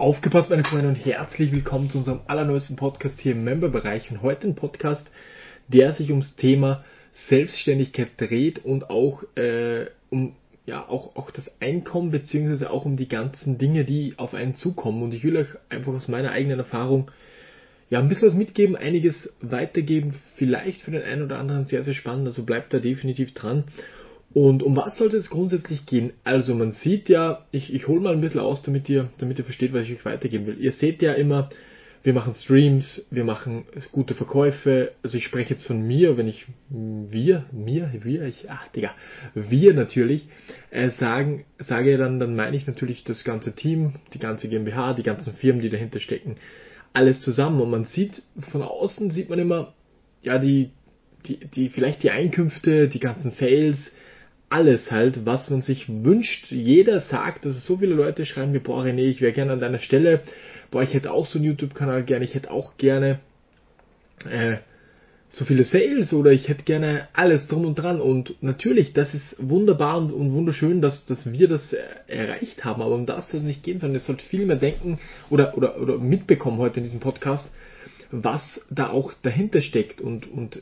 Aufgepasst, meine Freunde, und herzlich willkommen zu unserem allerneuesten Podcast hier im Member-Bereich. Und heute ein Podcast, der sich ums Thema Selbstständigkeit dreht und auch äh, um ja auch, auch das Einkommen beziehungsweise auch um die ganzen Dinge, die auf einen zukommen. Und ich will euch einfach aus meiner eigenen Erfahrung ja ein bisschen was mitgeben, einiges weitergeben, vielleicht für den einen oder anderen sehr, sehr spannend. Also bleibt da definitiv dran. Und um was sollte es grundsätzlich gehen? Also man sieht ja, ich, ich hole mal ein bisschen aus, damit ihr, damit ihr versteht, was ich euch weitergeben will. Ihr seht ja immer, wir machen Streams, wir machen gute Verkäufe. Also ich spreche jetzt von mir, wenn ich wir, mir, wir, ich, ach Digga, wir natürlich äh, sagen, sage dann, dann meine ich natürlich das ganze Team, die ganze GmbH, die ganzen Firmen, die dahinter stecken, alles zusammen. Und man sieht, von außen sieht man immer, ja, die, die, die, vielleicht die Einkünfte, die ganzen Sales, alles halt, was man sich wünscht. Jeder sagt, dass so viele Leute schreiben mir, boah René, ich wäre gerne an deiner Stelle, boah, ich hätte auch so einen YouTube-Kanal gerne, ich hätte auch gerne äh, so viele Sales oder ich hätte gerne alles drum und dran. Und natürlich, das ist wunderbar und, und wunderschön, dass, dass wir das erreicht haben, aber um das soll es nicht gehen, sondern es sollte viel mehr denken oder, oder, oder mitbekommen heute in diesem Podcast, was da auch dahinter steckt. Und, und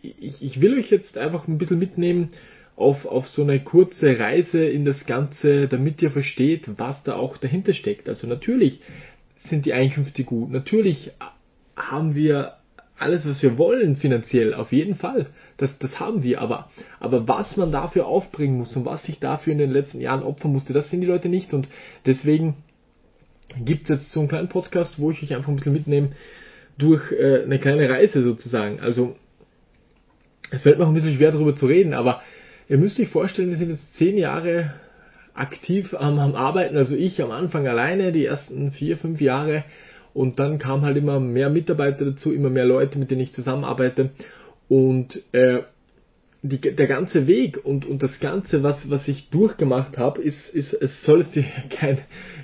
ich, ich will euch jetzt einfach ein bisschen mitnehmen, auf, auf so eine kurze Reise in das Ganze, damit ihr versteht, was da auch dahinter steckt. Also natürlich sind die Einkünfte gut, natürlich haben wir alles, was wir wollen finanziell, auf jeden Fall. Das, das haben wir, aber, aber was man dafür aufbringen muss und was sich dafür in den letzten Jahren opfern musste, das sind die Leute nicht und deswegen gibt es jetzt so einen kleinen Podcast, wo ich euch einfach ein bisschen mitnehme durch äh, eine kleine Reise sozusagen. Also es fällt mir auch ein bisschen schwer darüber zu reden, aber Ihr müsst euch vorstellen, wir sind jetzt zehn Jahre aktiv am, am Arbeiten, also ich am Anfang alleine, die ersten vier, fünf Jahre. Und dann kam halt immer mehr Mitarbeiter dazu, immer mehr Leute, mit denen ich zusammenarbeite. Und äh, die, der ganze Weg und, und das Ganze, was, was ich durchgemacht habe, ist, ist, es soll jetzt kein,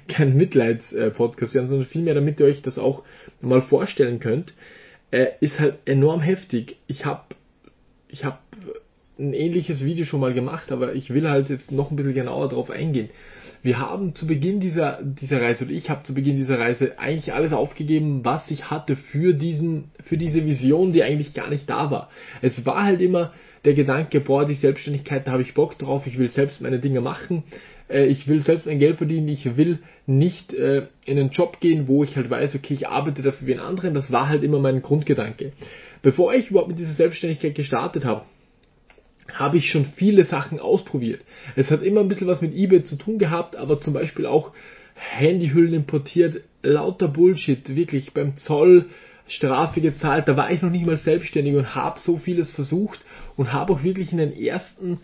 kein Mitleidspodcast sein, sondern vielmehr, damit ihr euch das auch mal vorstellen könnt, äh, ist halt enorm heftig. Ich habe ich hab ein ähnliches Video schon mal gemacht, aber ich will halt jetzt noch ein bisschen genauer darauf eingehen. Wir haben zu Beginn dieser, dieser Reise, oder ich habe zu Beginn dieser Reise eigentlich alles aufgegeben, was ich hatte für diesen, für diese Vision, die eigentlich gar nicht da war. Es war halt immer der Gedanke, boah, die Selbstständigkeit, da habe ich Bock drauf, ich will selbst meine Dinge machen, äh, ich will selbst mein Geld verdienen, ich will nicht äh, in einen Job gehen, wo ich halt weiß, okay, ich arbeite dafür wie ein anderen, das war halt immer mein Grundgedanke. Bevor ich überhaupt mit dieser Selbstständigkeit gestartet habe, habe ich schon viele Sachen ausprobiert. Es hat immer ein bisschen was mit eBay zu tun gehabt, aber zum Beispiel auch Handyhüllen importiert, lauter Bullshit, wirklich beim Zoll Strafe gezahlt, da war ich noch nicht mal selbstständig und habe so vieles versucht und habe auch wirklich in den ersten,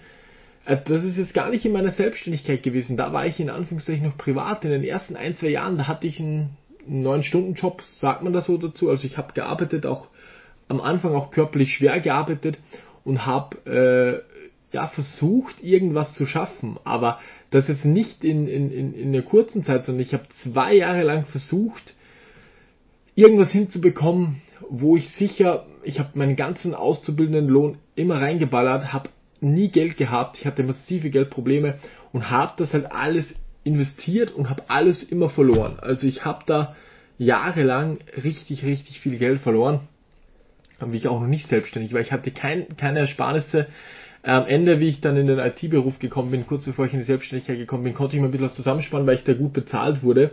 äh, das ist jetzt gar nicht in meiner Selbstständigkeit gewesen, da war ich in Anführungszeichen noch privat, in den ersten ein, zwei Jahren, da hatte ich einen neun Stunden Job, sagt man das so dazu, also ich habe gearbeitet, auch am Anfang auch körperlich schwer gearbeitet und habe äh, ja versucht, irgendwas zu schaffen. Aber das jetzt nicht in, in, in, in einer kurzen Zeit, sondern ich habe zwei Jahre lang versucht, irgendwas hinzubekommen, wo ich sicher, ich habe meinen ganzen auszubildenden Lohn immer reingeballert, habe nie Geld gehabt, ich hatte massive Geldprobleme und habe das halt alles investiert und habe alles immer verloren. Also ich habe da jahrelang richtig, richtig viel Geld verloren wie ich auch noch nicht selbstständig war. Ich hatte kein, keine Ersparnisse. Am Ende, wie ich dann in den IT-Beruf gekommen bin, kurz bevor ich in die Selbstständigkeit gekommen bin, konnte ich mir ein bisschen was zusammenspannen, weil ich da gut bezahlt wurde.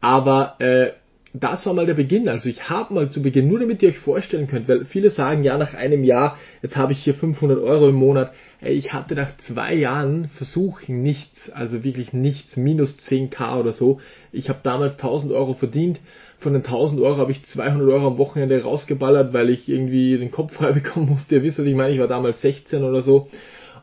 Aber äh, das war mal der Beginn. Also ich habe mal zu Beginn, nur damit ihr euch vorstellen könnt, weil viele sagen, ja, nach einem Jahr, jetzt habe ich hier 500 Euro im Monat. Ey, ich hatte nach zwei Jahren Versuch nichts, also wirklich nichts, minus 10k oder so. Ich habe damals 1000 Euro verdient. Von den 1000 Euro habe ich 200 Euro am Wochenende rausgeballert, weil ich irgendwie den Kopf frei bekommen musste. Ihr wisst, was ich meine, ich war damals 16 oder so.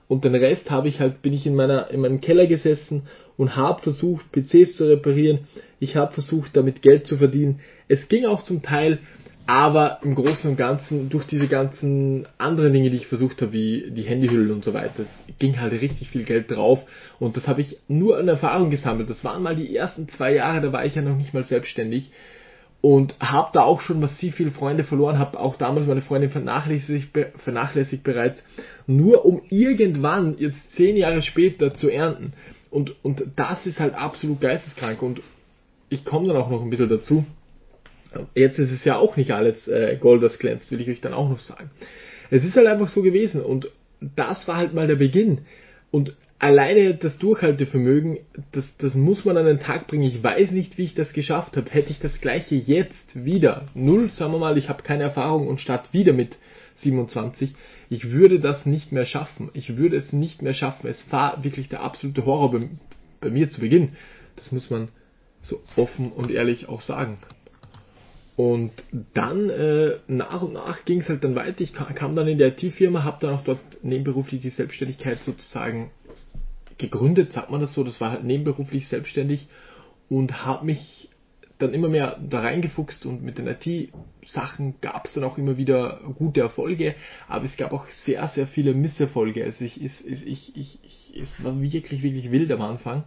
Und den Rest habe ich halt, bin ich in meiner, in meinem Keller gesessen und habe versucht, PCs zu reparieren. Ich habe versucht, damit Geld zu verdienen. Es ging auch zum Teil, aber im Großen und Ganzen, durch diese ganzen anderen Dinge, die ich versucht habe, wie die Handyhüllen und so weiter, ging halt richtig viel Geld drauf. Und das habe ich nur an Erfahrung gesammelt. Das waren mal die ersten zwei Jahre, da war ich ja noch nicht mal selbstständig und habe da auch schon massiv viele Freunde verloren, habe auch damals meine Freundin vernachlässigt, vernachlässigt bereits, nur um irgendwann jetzt zehn Jahre später zu ernten. Und, und das ist halt absolut geisteskrank. Und ich komme dann auch noch ein bisschen dazu. Jetzt ist es ja auch nicht alles äh, Gold, das glänzt, will ich euch dann auch noch sagen. Es ist halt einfach so gewesen und das war halt mal der Beginn. Und alleine das Durchhaltevermögen, das, das muss man an den Tag bringen. Ich weiß nicht, wie ich das geschafft habe. Hätte ich das gleiche jetzt wieder, null, sagen wir mal, ich habe keine Erfahrung und start wieder mit 27, ich würde das nicht mehr schaffen. Ich würde es nicht mehr schaffen. Es war wirklich der absolute Horror bei, bei mir zu Beginn. Das muss man so offen und ehrlich auch sagen. Und dann äh, nach und nach ging es halt dann weiter. Ich kam dann in die IT-Firma, habe dann auch dort nebenberuflich die Selbstständigkeit sozusagen gegründet, sagt man das so. Das war halt nebenberuflich selbstständig und habe mich dann immer mehr da reingefuchst und mit den IT-Sachen gab es dann auch immer wieder gute Erfolge, aber es gab auch sehr, sehr viele Misserfolge. Also ich, ich, ich, ich, ich, es war wirklich, wirklich wild am Anfang.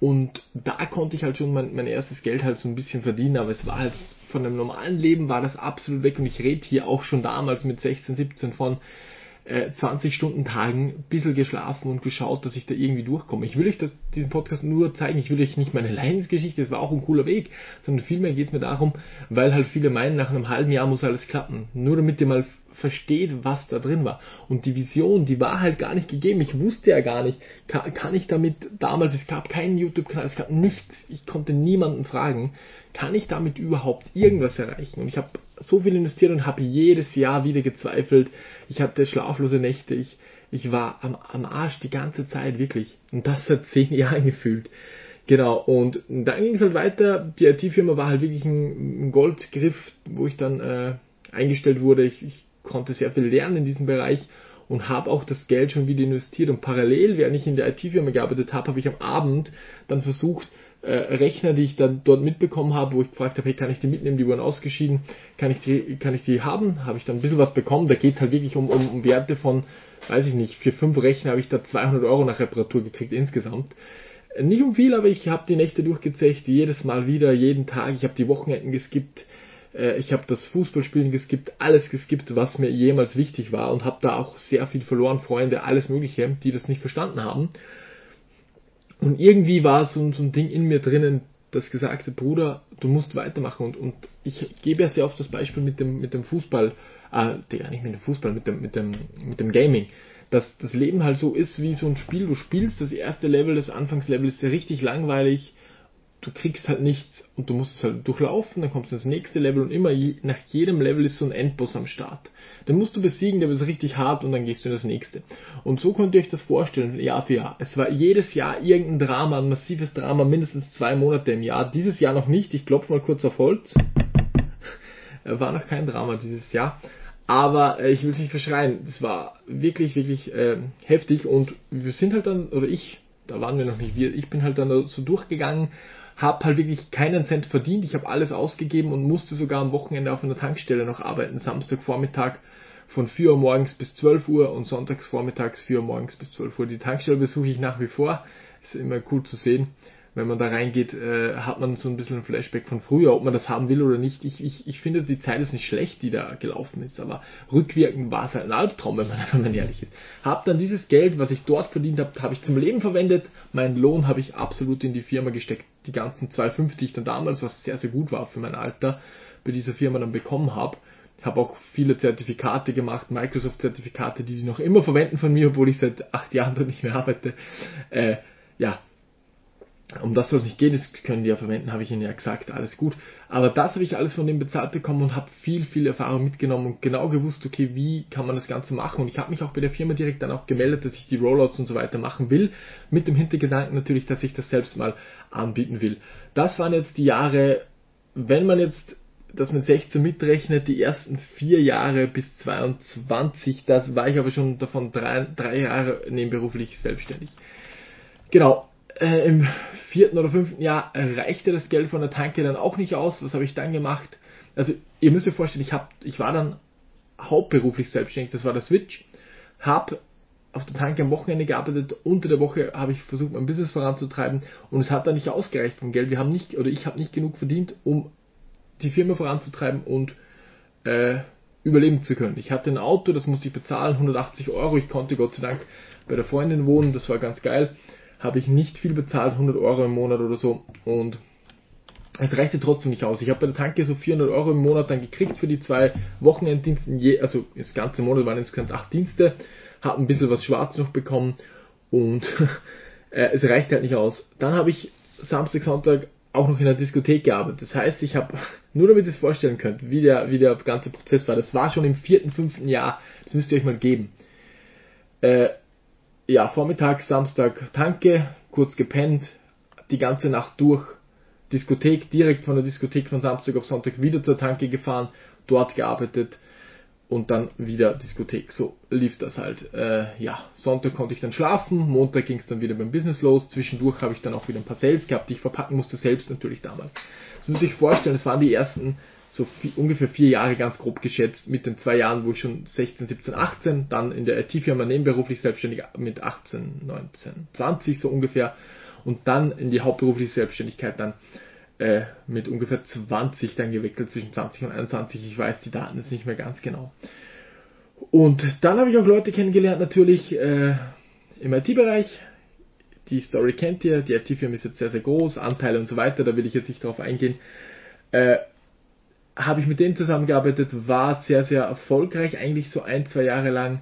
Und da konnte ich halt schon mein, mein erstes Geld halt so ein bisschen verdienen, aber es war halt von einem normalen Leben war das absolut weg und ich rede hier auch schon damals mit 16, 17 von äh, 20 Stunden Tagen, ein bisschen geschlafen und geschaut, dass ich da irgendwie durchkomme. Ich will euch das, diesen Podcast nur zeigen, ich will euch nicht meine Leidensgeschichte, das war auch ein cooler Weg, sondern vielmehr geht es mir darum, weil halt viele meinen, nach einem halben Jahr muss alles klappen. Nur damit ihr mal versteht, was da drin war. Und die Vision, die war halt gar nicht gegeben. Ich wusste ja gar nicht, kann, kann ich damit damals, es gab keinen YouTube-Kanal, es gab nichts, ich konnte niemanden fragen, kann ich damit überhaupt irgendwas erreichen? Und ich habe so viel investiert und habe jedes Jahr wieder gezweifelt. Ich hatte schlaflose Nächte, ich, ich war am, am Arsch die ganze Zeit, wirklich. Und das seit zehn Jahren gefühlt. Genau, und dann ging es halt weiter. Die IT-Firma war halt wirklich ein, Goldgriff, wo ich dann äh, eingestellt wurde. Ich, ich konnte sehr viel lernen in diesem Bereich und habe auch das Geld schon wieder investiert. Und parallel, während ich in der IT-Firma gearbeitet habe, habe ich am Abend dann versucht, äh, Rechner, die ich dann dort mitbekommen habe, wo ich gefragt habe, hey, kann ich die mitnehmen, die wurden ausgeschieden, kann ich die, kann ich die haben? Habe ich dann ein bisschen was bekommen. Da geht es halt wirklich um, um, um Werte von, weiß ich nicht, für fünf Rechner habe ich da 200 Euro nach Reparatur gekriegt insgesamt. Nicht um viel, aber ich habe die Nächte durchgezecht, jedes Mal wieder, jeden Tag. Ich habe die Wochenenden geskippt äh, ich habe das Fußballspielen geskippt, alles geskippt, was mir jemals wichtig war und habe da auch sehr viel verloren, Freunde, alles Mögliche, die das nicht verstanden haben. Und irgendwie war so, so ein Ding in mir drinnen, das gesagte, Bruder, du musst weitermachen. Und, und ich gebe ja sehr oft das Beispiel mit dem, mit dem Fußball, äh, ja nicht mit dem Fußball, mit dem, mit dem, mit dem Gaming. Dass das Leben halt so ist wie so ein Spiel. Du spielst das erste Level, das Anfangslevel ist richtig langweilig du kriegst halt nichts und du musst es halt durchlaufen, dann kommst du ins nächste Level und immer je, nach jedem Level ist so ein Endboss am Start. Den musst du besiegen, der ist richtig hart und dann gehst du in das nächste. Und so könnt ihr euch das vorstellen, Jahr für Jahr. Es war jedes Jahr irgendein Drama, ein massives Drama, mindestens zwei Monate im Jahr. Dieses Jahr noch nicht, ich klopfe mal kurz auf Holz. war noch kein Drama dieses Jahr. Aber äh, ich will es nicht verschreien. Es war wirklich, wirklich äh, heftig und wir sind halt dann, oder ich, da waren wir noch nicht wir, ich bin halt dann so durchgegangen, habe halt wirklich keinen Cent verdient. Ich habe alles ausgegeben und musste sogar am Wochenende auf einer Tankstelle noch arbeiten. Samstagvormittag von 4 Uhr morgens bis 12 Uhr und sonntags vormittags 4 Uhr morgens bis 12 Uhr. Die Tankstelle besuche ich nach wie vor. Ist immer cool zu sehen wenn man da reingeht, äh, hat man so ein bisschen ein Flashback von früher, ob man das haben will oder nicht. Ich, ich, ich finde, die Zeit ist nicht schlecht, die da gelaufen ist, aber rückwirkend war es halt ein Albtraum, wenn man, wenn man ehrlich ist. Hab dann dieses Geld, was ich dort verdient habe, habe ich zum Leben verwendet. Meinen Lohn habe ich absolut in die Firma gesteckt. Die ganzen 2,50 die ich dann damals, was sehr, sehr gut war für mein Alter, bei dieser Firma dann bekommen habe. Ich habe auch viele Zertifikate gemacht, Microsoft-Zertifikate, die sie noch immer verwenden von mir, obwohl ich seit acht Jahren dort nicht mehr arbeite. Äh, ja, um das soll es nicht gehen, das können die ja verwenden, habe ich ihnen ja gesagt, alles gut. Aber das habe ich alles von dem bezahlt bekommen und habe viel, viel Erfahrung mitgenommen und genau gewusst, okay, wie kann man das Ganze machen. Und ich habe mich auch bei der Firma direkt dann auch gemeldet, dass ich die Rollouts und so weiter machen will, mit dem Hintergedanken natürlich, dass ich das selbst mal anbieten will. Das waren jetzt die Jahre, wenn man jetzt das mit 16 mitrechnet, die ersten vier Jahre bis 22, das war ich aber schon davon drei, drei Jahre nebenberuflich selbstständig. Genau, äh, im vierten oder fünften Jahr reichte das Geld von der Tanke dann auch nicht aus. Was habe ich dann gemacht? Also ihr müsst euch vorstellen, ich, hab, ich war dann hauptberuflich selbstständig, das war der Switch, habe auf der Tanke am Wochenende gearbeitet, unter der Woche habe ich versucht, mein Business voranzutreiben und es hat dann nicht ausgereicht vom Geld. Wir haben nicht, oder ich habe nicht genug verdient, um die Firma voranzutreiben und äh, überleben zu können. Ich hatte ein Auto, das musste ich bezahlen, 180 Euro. Ich konnte Gott sei Dank bei der Freundin wohnen, das war ganz geil habe ich nicht viel bezahlt, 100 Euro im Monat oder so. Und es reichte trotzdem nicht aus. Ich habe bei der Tanke so 400 Euro im Monat dann gekriegt für die zwei Wochenenddienste, also das ganze Monat waren insgesamt acht Dienste, habe ein bisschen was schwarz noch bekommen und äh, es reicht halt nicht aus. Dann habe ich Samstag, Sonntag auch noch in der Diskothek gearbeitet. Das heißt, ich habe, nur damit ihr es vorstellen könnt, wie der, wie der ganze Prozess war, das war schon im vierten, fünften Jahr, das müsst ihr euch mal geben. Äh, ja, Vormittag, Samstag Tanke, kurz gepennt, die ganze Nacht durch, Diskothek, direkt von der Diskothek von Samstag auf Sonntag wieder zur Tanke gefahren, dort gearbeitet und dann wieder Diskothek. So lief das halt. Äh, ja, Sonntag konnte ich dann schlafen, Montag ging es dann wieder beim Business los, zwischendurch habe ich dann auch wieder ein paar Sales gehabt, die ich verpacken musste, selbst natürlich damals. Das muss ich vorstellen, das waren die ersten so vier, ungefähr vier Jahre ganz grob geschätzt, mit den zwei Jahren, wo ich schon 16, 17, 18, dann in der IT-Firma nebenberuflich selbstständig mit 18, 19, 20 so ungefähr und dann in die hauptberufliche Selbstständigkeit dann äh, mit ungefähr 20 dann gewechselt, zwischen 20 und 21, ich weiß die Daten jetzt nicht mehr ganz genau. Und dann habe ich auch Leute kennengelernt, natürlich äh, im IT-Bereich. Die Story kennt ihr, die IT-Firma ist jetzt sehr, sehr groß, Anteile und so weiter, da will ich jetzt nicht drauf eingehen. Äh, habe ich mit denen zusammengearbeitet, war sehr, sehr erfolgreich, eigentlich so ein, zwei Jahre lang.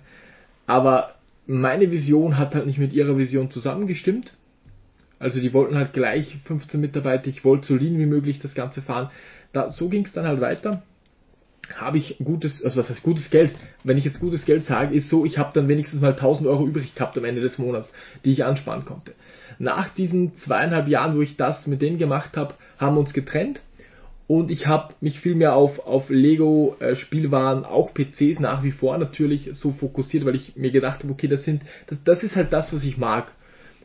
Aber meine Vision hat halt nicht mit ihrer Vision zusammengestimmt. Also die wollten halt gleich 15 Mitarbeiter, ich wollte so lean wie möglich das Ganze fahren. Da, so ging es dann halt weiter. Habe ich gutes, also was heißt gutes Geld? Wenn ich jetzt gutes Geld sage, ist so, ich habe dann wenigstens mal 1000 Euro übrig gehabt am Ende des Monats, die ich ansparen konnte. Nach diesen zweieinhalb Jahren, wo ich das mit denen gemacht habe, haben wir uns getrennt und ich habe mich viel mehr auf, auf Lego äh, Spielwaren, auch PCs nach wie vor natürlich so fokussiert, weil ich mir gedacht habe, okay, das sind, das, das ist halt das, was ich mag.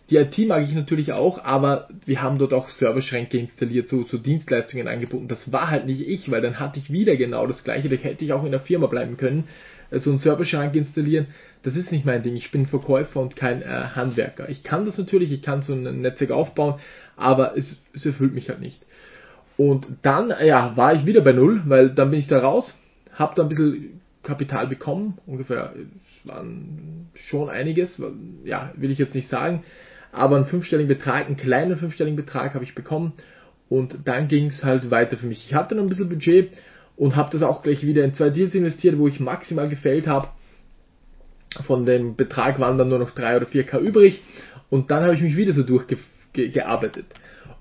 Die IT mag ich natürlich auch, aber wir haben dort auch Serverschränke installiert, so, so Dienstleistungen angeboten. Das war halt nicht ich, weil dann hatte ich wieder genau das gleiche. Da hätte ich auch in der Firma bleiben können. So also einen Serverschrank installieren, das ist nicht mein Ding. Ich bin Verkäufer und kein äh, Handwerker. Ich kann das natürlich, ich kann so ein Netzwerk aufbauen, aber es, es erfüllt mich halt nicht. Und dann, ja, war ich wieder bei Null, weil dann bin ich da raus, habe da ein bisschen Kapital bekommen, ungefähr, waren schon einiges, ja, will ich jetzt nicht sagen, aber einen fünfstelligen Betrag, einen kleinen fünfstelligen Betrag habe ich bekommen und dann ging es halt weiter für mich. Ich hatte noch ein bisschen Budget und habe das auch gleich wieder in zwei Deals investiert, wo ich maximal gefällt habe. Von dem Betrag waren dann nur noch 3 oder 4k übrig und dann habe ich mich wieder so durchgearbeitet.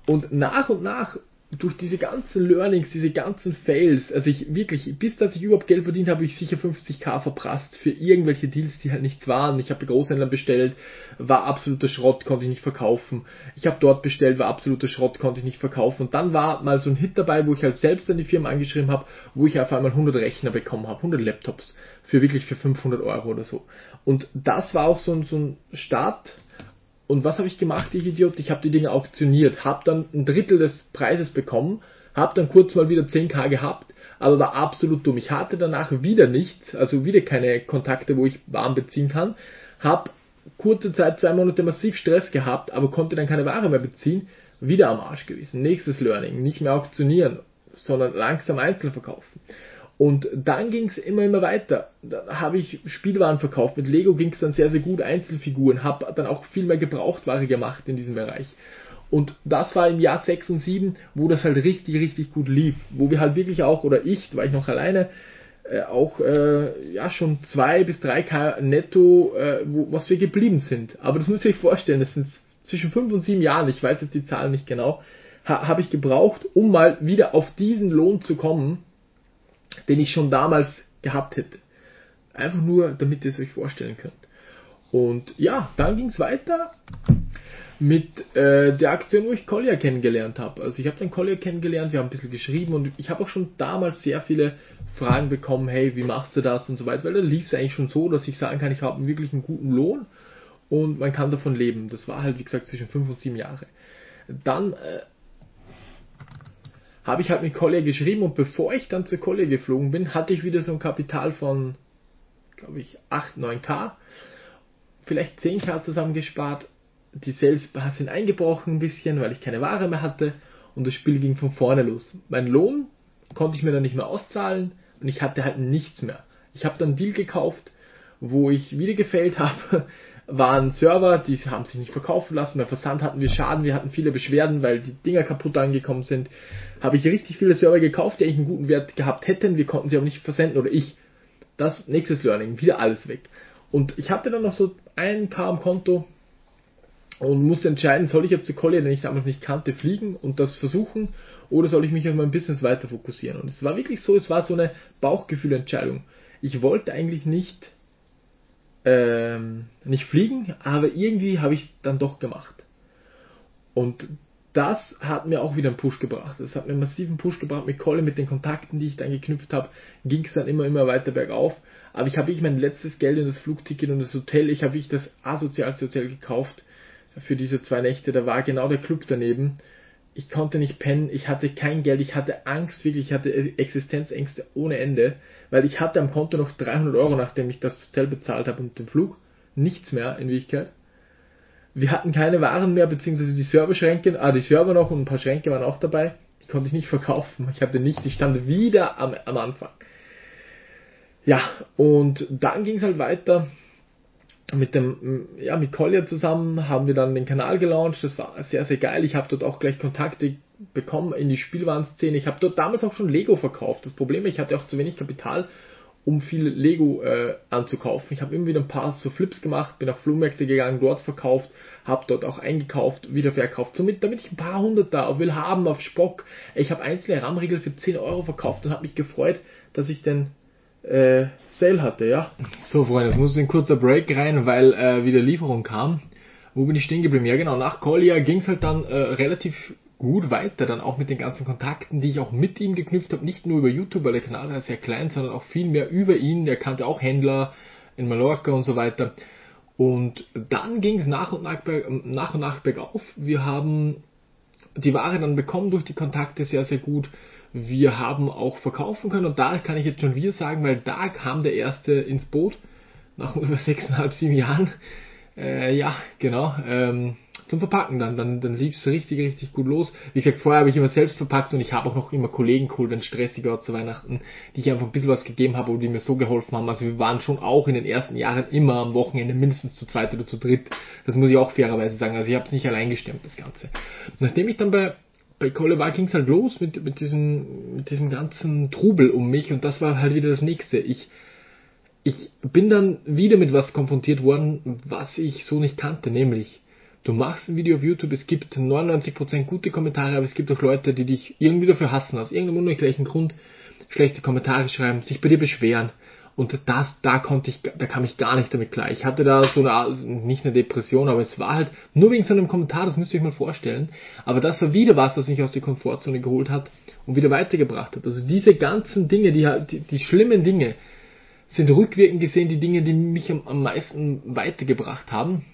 Und nach und nach durch diese ganzen Learnings, diese ganzen Fails, also ich wirklich, bis dass ich überhaupt Geld verdient habe, ich sicher 50k verprasst für irgendwelche Deals, die halt nichts waren. Ich habe bei Großhändlern bestellt, war absoluter Schrott, konnte ich nicht verkaufen. Ich habe dort bestellt, war absoluter Schrott, konnte ich nicht verkaufen. Und dann war mal so ein Hit dabei, wo ich halt selbst an die Firma angeschrieben habe, wo ich auf einmal 100 Rechner bekommen habe, 100 Laptops, für wirklich für 500 Euro oder so. Und das war auch so ein, so ein Start, und was habe ich gemacht, ich Idiot? Ich habe die Dinge auktioniert, habe dann ein Drittel des Preises bekommen, habe dann kurz mal wieder 10k gehabt, aber war absolut dumm. Ich hatte danach wieder nichts, also wieder keine Kontakte, wo ich Waren beziehen kann, habe kurze Zeit, zwei Monate massiv Stress gehabt, aber konnte dann keine Ware mehr beziehen, wieder am Arsch gewesen. Nächstes Learning, nicht mehr auktionieren, sondern langsam einzeln verkaufen. Und dann ging es immer, immer weiter. Da habe ich Spielwaren verkauft. Mit Lego ging es dann sehr, sehr gut, Einzelfiguren. Habe dann auch viel mehr Gebrauchtware gemacht in diesem Bereich. Und das war im Jahr 6 und 7, wo das halt richtig, richtig gut lief. Wo wir halt wirklich auch, oder ich, war ich noch alleine, äh, auch äh, ja schon 2 bis 3k netto, äh, wo, was wir geblieben sind. Aber das müsst ihr euch vorstellen, das sind zwischen 5 und 7 Jahren, ich weiß jetzt die Zahlen nicht genau, ha, habe ich gebraucht, um mal wieder auf diesen Lohn zu kommen, den ich schon damals gehabt hätte. Einfach nur, damit ihr es euch vorstellen könnt. Und ja, dann ging es weiter mit äh, der Aktion, wo ich Collier kennengelernt habe. Also ich habe dann Collier kennengelernt, wir haben ein bisschen geschrieben und ich habe auch schon damals sehr viele Fragen bekommen, hey, wie machst du das und so weiter, weil da lief es eigentlich schon so, dass ich sagen kann, ich habe wirklich einen guten Lohn und man kann davon leben. Das war halt, wie gesagt, zwischen fünf und sieben Jahre. Dann äh, habe ich halt mit Collier geschrieben und bevor ich dann zu Collier geflogen bin, hatte ich wieder so ein Kapital von, glaube ich, 8, 9k, vielleicht 10k zusammengespart. Die Sales sind eingebrochen ein bisschen, weil ich keine Ware mehr hatte und das Spiel ging von vorne los. Mein Lohn konnte ich mir dann nicht mehr auszahlen und ich hatte halt nichts mehr. Ich habe dann einen Deal gekauft, wo ich wieder gefällt habe waren Server, die haben sich nicht verkaufen lassen. Beim Versand hatten wir Schaden, wir hatten viele Beschwerden, weil die Dinger kaputt angekommen sind. Habe ich richtig viele Server gekauft, die eigentlich einen guten Wert gehabt hätten. Wir konnten sie aber nicht versenden oder ich. Das nächstes Learning, wieder alles weg. Und ich hatte dann noch so ein K am Konto und musste entscheiden, soll ich jetzt zu Collier, den ich damals nicht kannte, fliegen und das versuchen oder soll ich mich auf mein Business weiter fokussieren. Und es war wirklich so, es war so eine Bauchgefühlentscheidung. Ich wollte eigentlich nicht ähm, nicht fliegen, aber irgendwie habe ich dann doch gemacht. Und das hat mir auch wieder einen Push gebracht. Das hat mir einen massiven Push gebracht mit Colin, mit den Kontakten, die ich dann geknüpft habe, ging es dann immer, immer weiter bergauf. Aber ich habe ich mein letztes Geld in das Flugticket und das Hotel, ich habe ich das asozialste Hotel gekauft für diese zwei Nächte. Da war genau der Club daneben ich konnte nicht pennen, ich hatte kein Geld, ich hatte Angst, wirklich, ich hatte Existenzängste ohne Ende, weil ich hatte am Konto noch 300 Euro, nachdem ich das Hotel bezahlt habe und den Flug, nichts mehr in Wirklichkeit. Wir hatten keine Waren mehr, beziehungsweise die Serverschränke, ah, die Server noch und ein paar Schränke waren auch dabei, die konnte ich nicht verkaufen, ich hatte nicht, ich stand wieder am, am Anfang. Ja, und dann ging es halt weiter, mit dem, ja, mit Collier zusammen haben wir dann den Kanal gelauncht. Das war sehr, sehr geil. Ich habe dort auch gleich Kontakte bekommen in die Spielwarenszene. Ich habe dort damals auch schon Lego verkauft. Das Problem, ich hatte auch zu wenig Kapital, um viel Lego äh, anzukaufen. Ich habe immer wieder ein paar so Flips gemacht, bin auf Flohmärkte gegangen, dort verkauft, habe dort auch eingekauft, wieder verkauft. Somit, damit ich ein paar hundert da will haben auf Spock. Ich habe einzelne RAM-Riegel für 10 Euro verkauft und habe mich gefreut, dass ich den äh, Sale hatte, ja. So, Freunde, es muss ein kurzer Break rein, weil äh, wieder Lieferung kam. Wo bin ich stehen geblieben? Ja, genau, nach Collier ging es halt dann äh, relativ gut weiter, dann auch mit den ganzen Kontakten, die ich auch mit ihm geknüpft habe, nicht nur über YouTube, weil der Kanal war sehr klein, sondern auch viel mehr über ihn. Der kannte auch Händler in Mallorca und so weiter. Und dann ging es nach und nach, nach und nach bergauf. Wir haben die Ware dann bekommen durch die Kontakte sehr, sehr gut wir haben auch verkaufen können und da kann ich jetzt schon wir sagen, weil da kam der erste ins Boot nach über sechseinhalb, sieben Jahren. Äh, ja, genau. Ähm, zum Verpacken dann. Dann, dann lief es richtig, richtig gut los. Wie gesagt, vorher habe ich immer selbst verpackt und ich habe auch noch immer Kollegen geholt, wenn es stressiger war zu Weihnachten, die ich einfach ein bisschen was gegeben habe und die mir so geholfen haben. Also wir waren schon auch in den ersten Jahren immer am Wochenende mindestens zu zweit oder zu dritt. Das muss ich auch fairerweise sagen. Also ich habe es nicht allein gestemmt, das Ganze. Nachdem ich dann bei bei Collebar ging es halt los mit, mit, diesem, mit diesem ganzen Trubel um mich und das war halt wieder das nächste. Ich, ich bin dann wieder mit was konfrontiert worden, was ich so nicht kannte, nämlich du machst ein Video auf YouTube, es gibt 99% gute Kommentare, aber es gibt auch Leute, die dich irgendwie dafür hassen, aus irgendeinem unerklärlichen Grund schlechte Kommentare schreiben, sich bei dir beschweren. Und das, da konnte ich, da kam ich gar nicht damit klar. Ich hatte da so eine, nicht eine Depression, aber es war halt nur wegen so einem Kommentar, das müsst ihr euch mal vorstellen. Aber das war wieder was, was mich aus der Komfortzone geholt hat und wieder weitergebracht hat. Also diese ganzen Dinge, die, die, die schlimmen Dinge, sind rückwirkend gesehen die Dinge, die mich am, am meisten weitergebracht haben.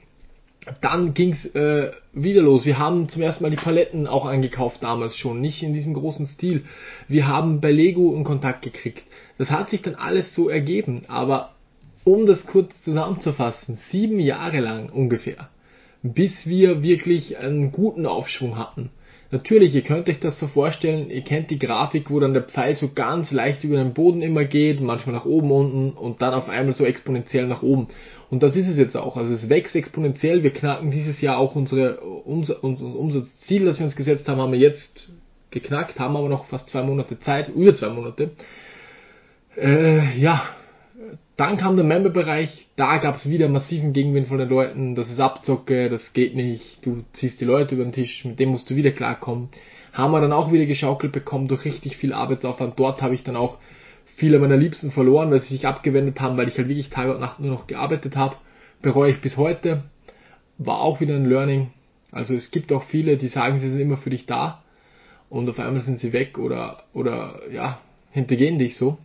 Dann ging's äh, wieder los. Wir haben zum ersten Mal die Paletten auch angekauft damals schon, nicht in diesem großen Stil. Wir haben bei Lego in Kontakt gekriegt. Das hat sich dann alles so ergeben, aber um das kurz zusammenzufassen, sieben Jahre lang ungefähr, bis wir wirklich einen guten Aufschwung hatten. Natürlich, ihr könnt euch das so vorstellen, ihr kennt die Grafik, wo dann der Pfeil so ganz leicht über den Boden immer geht, manchmal nach oben, unten und dann auf einmal so exponentiell nach oben. Und das ist es jetzt auch. Also es wächst exponentiell. Wir knacken dieses Jahr auch unsere unser, unser Umsatzziel, das wir uns gesetzt haben, haben wir jetzt geknackt, haben aber noch fast zwei Monate Zeit, über zwei Monate. Äh, ja, dann kam der Member-Bereich, da gab es wieder massiven Gegenwind von den Leuten, das ist Abzocke, das geht nicht, du ziehst die Leute über den Tisch, mit dem musst du wieder klarkommen. Haben wir dann auch wieder geschaukelt bekommen durch richtig viel Arbeitsaufwand. Dort habe ich dann auch viele meiner Liebsten verloren, weil sie sich abgewendet haben, weil ich halt wirklich Tag und Nacht nur noch gearbeitet habe. Bereue ich bis heute. War auch wieder ein Learning. Also es gibt auch viele, die sagen, sie sind immer für dich da und auf einmal sind sie weg oder, oder ja, hintergehen dich so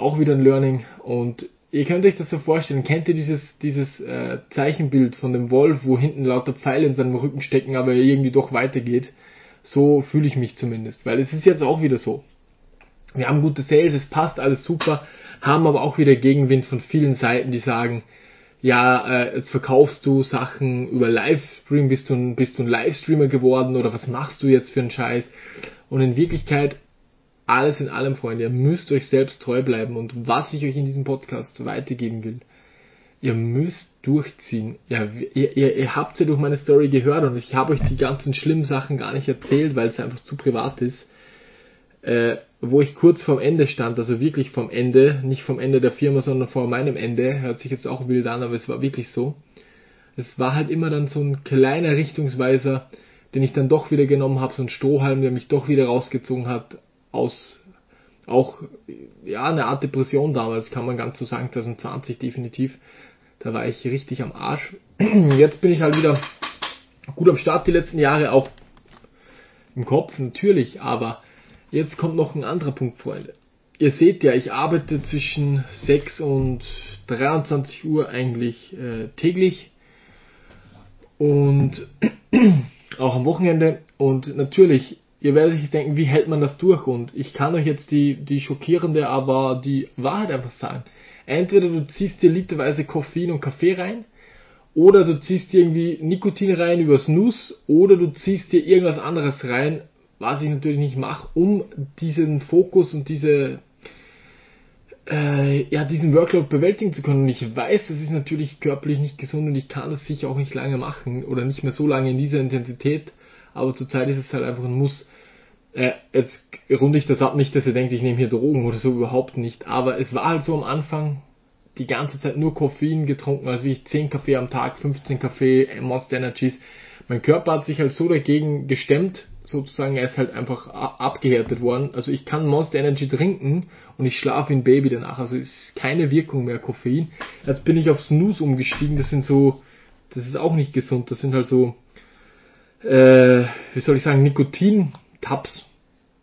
auch wieder ein Learning. Und ihr könnt euch das so vorstellen, kennt ihr dieses, dieses äh, Zeichenbild von dem Wolf, wo hinten lauter Pfeile in seinem Rücken stecken, aber er irgendwie doch weitergeht? So fühle ich mich zumindest, weil es ist jetzt auch wieder so. Wir haben gute Sales, es passt alles super, haben aber auch wieder Gegenwind von vielen Seiten, die sagen, ja, äh, jetzt verkaufst du Sachen über Livestream, bist du, ein, bist du ein Livestreamer geworden oder was machst du jetzt für einen Scheiß? Und in Wirklichkeit alles in allem, Freunde, ihr müsst euch selbst treu bleiben und was ich euch in diesem Podcast weitergeben will. ihr müsst durchziehen. Ja, ihr, ihr, ihr habt ja durch meine Story gehört und ich habe euch die ganzen schlimmen Sachen gar nicht erzählt, weil es einfach zu privat ist. Äh, wo ich kurz vorm Ende stand, also wirklich vom Ende, nicht vom Ende der Firma, sondern vor meinem Ende, hört sich jetzt auch wild an, aber es war wirklich so. Es war halt immer dann so ein kleiner Richtungsweiser, den ich dann doch wieder genommen habe, so ein Strohhalm, der mich doch wieder rausgezogen hat, aus auch ja eine Art Depression damals, kann man ganz so sagen, 2020 definitiv. Da war ich richtig am Arsch. Jetzt bin ich halt wieder gut am Start die letzten Jahre, auch im Kopf natürlich, aber jetzt kommt noch ein anderer Punkt, Freunde. Ihr seht ja, ich arbeite zwischen 6 und 23 Uhr eigentlich äh, täglich und auch am Wochenende und natürlich, ihr werdet euch denken, wie hält man das durch und ich kann euch jetzt die, die schockierende, aber die Wahrheit einfach sagen. Entweder du ziehst dir literweise Koffein und Kaffee rein, oder du ziehst dir irgendwie Nikotin rein über Snus, oder du ziehst dir irgendwas anderes rein, was ich natürlich nicht mache, um diesen Fokus und diese äh, ja, diesen Workload bewältigen zu können. Und ich weiß, das ist natürlich körperlich nicht gesund und ich kann das sicher auch nicht lange machen oder nicht mehr so lange in dieser Intensität, aber zurzeit ist es halt einfach ein Muss. Äh, jetzt runde ich das ab, nicht, dass ihr denkt, ich nehme hier Drogen oder so, überhaupt nicht. Aber es war halt so am Anfang die ganze Zeit nur Koffein getrunken, also wie ich 10 Kaffee am Tag, 15 Kaffee, Monster Energies. Mein Körper hat sich halt so dagegen gestemmt, sozusagen, er ist halt einfach abgehärtet worden. Also ich kann Monster Energy trinken und ich schlafe ein Baby danach. Also ist keine Wirkung mehr Koffein. Jetzt bin ich auf Snooze umgestiegen, das sind so, das ist auch nicht gesund, das sind halt so, äh, wie soll ich sagen, Nikotin-Tabs.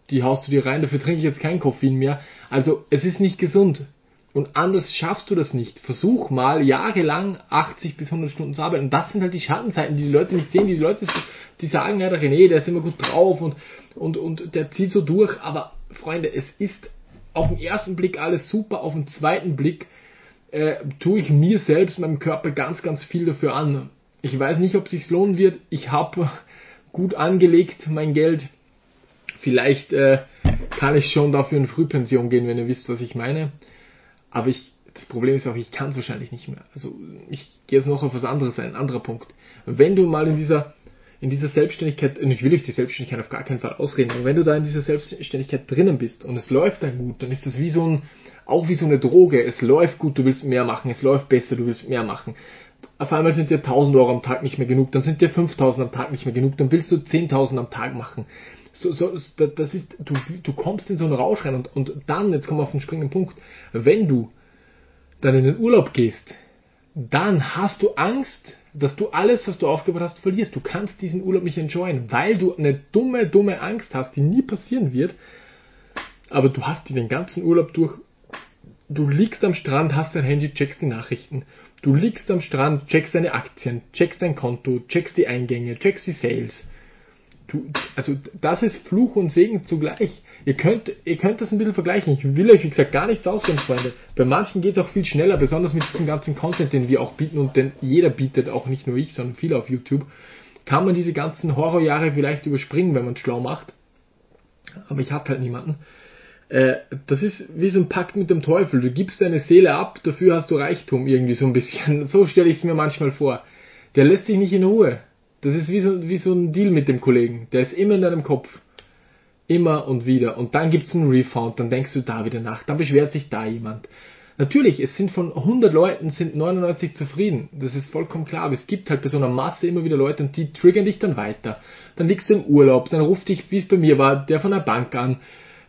Die haust du dir rein, dafür trinke ich jetzt kein Koffein mehr. Also es ist nicht gesund. Und anders schaffst du das nicht. Versuch mal jahrelang 80 bis 100 Stunden zu arbeiten. Und das sind halt die Schattenseiten, die die Leute nicht sehen. Die Leute, die sagen, ja, der René, der ist immer gut drauf und, und, und der zieht so durch. Aber Freunde, es ist auf den ersten Blick alles super. Auf den zweiten Blick äh, tue ich mir selbst, meinem Körper ganz, ganz viel dafür an. Ich weiß nicht, ob es sich lohnen wird. Ich habe gut angelegt mein Geld. Vielleicht äh, kann ich schon dafür in Frühpension gehen, wenn ihr wisst, was ich meine. Aber ich, das Problem ist auch, ich kann es wahrscheinlich nicht mehr. Also ich gehe jetzt noch auf was anderes ein, anderer Punkt. Wenn du mal in dieser in dieser Selbstständigkeit, und ich will euch die Selbstständigkeit auf gar keinen Fall ausreden, aber wenn du da in dieser Selbstständigkeit drinnen bist und es läuft dann gut, dann ist das wie so ein, auch wie so eine Droge. Es läuft gut, du willst mehr machen, es läuft besser, du willst mehr machen. Auf einmal sind dir 1000 Euro am Tag nicht mehr genug, dann sind dir 5000 am Tag nicht mehr genug, dann willst du 10.000 am Tag machen. So, so, das ist, du, du kommst in so einen Rausch rein und, und dann, jetzt kommen wir auf den springenden Punkt, wenn du dann in den Urlaub gehst, dann hast du Angst, dass du alles, was du aufgebaut hast, verlierst. Du kannst diesen Urlaub nicht enjoyen, weil du eine dumme, dumme Angst hast, die nie passieren wird. Aber du hast die den ganzen Urlaub durch. Du liegst am Strand, hast dein Handy, checkst die Nachrichten. Du liegst am Strand, checkst deine Aktien, checkst dein Konto, checkst die Eingänge, checkst die Sales du, also das ist Fluch und Segen zugleich. Ihr könnt, ihr könnt das ein bisschen vergleichen. Ich will euch, wie gesagt, gar nichts ausgeben, Freunde. Bei manchen geht es auch viel schneller, besonders mit diesem ganzen Content, den wir auch bieten und den jeder bietet, auch nicht nur ich, sondern viele auf YouTube. Kann man diese ganzen Horrorjahre vielleicht überspringen, wenn man es schlau macht. Aber ich habe halt niemanden. Äh, das ist wie so ein Pakt mit dem Teufel. Du gibst deine Seele ab, dafür hast du Reichtum irgendwie so ein bisschen. So stelle ich es mir manchmal vor. Der lässt dich nicht in Ruhe. Das ist wie so, wie so ein Deal mit dem Kollegen. Der ist immer in deinem Kopf. Immer und wieder. Und dann gibt's einen Refund, dann denkst du da wieder nach, dann beschwert sich da jemand. Natürlich, es sind von 100 Leuten sind 99 zufrieden. Das ist vollkommen klar. Aber es gibt halt bei so einer Masse immer wieder Leute und die triggern dich dann weiter. Dann liegst du im Urlaub, dann ruft dich, wie es bei mir war, der von der Bank an,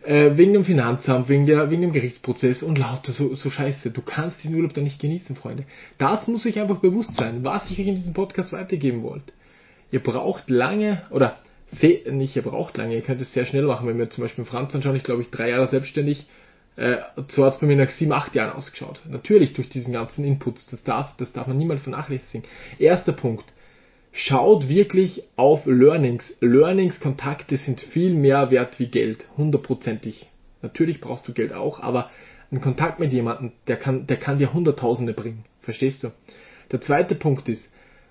äh, wegen dem Finanzamt, wegen, der, wegen dem Gerichtsprozess und lauter so, so Scheiße. Du kannst diesen Urlaub dann nicht genießen, Freunde. Das muss ich einfach bewusst sein, was ich euch in diesem Podcast weitergeben wollte ihr braucht lange, oder nicht ihr braucht lange, ihr könnt es sehr schnell machen, wenn wir zum Beispiel Franz anschauen, ich glaube ich drei Jahre selbstständig, äh, so hat es bei mir nach sieben, acht Jahren ausgeschaut. Natürlich durch diesen ganzen Inputs, das darf, das darf man niemals vernachlässigen. Erster Punkt, schaut wirklich auf Learnings. Learnings, Kontakte sind viel mehr wert wie Geld, hundertprozentig. Natürlich brauchst du Geld auch, aber ein Kontakt mit jemandem, der kann, der kann dir Hunderttausende bringen. Verstehst du? Der zweite Punkt ist,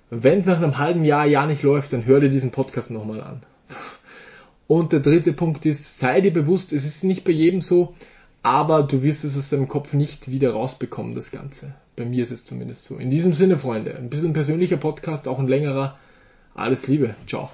wenn es nach einem halben Jahr, Jahr nicht läuft, dann hör dir diesen Podcast nochmal an. Und der dritte Punkt ist, sei dir bewusst, es ist nicht bei jedem so, aber du wirst es aus deinem Kopf nicht wieder rausbekommen, das Ganze. Bei mir ist es zumindest so. In diesem Sinne, Freunde, ein bisschen persönlicher Podcast, auch ein längerer. Alles Liebe. Ciao.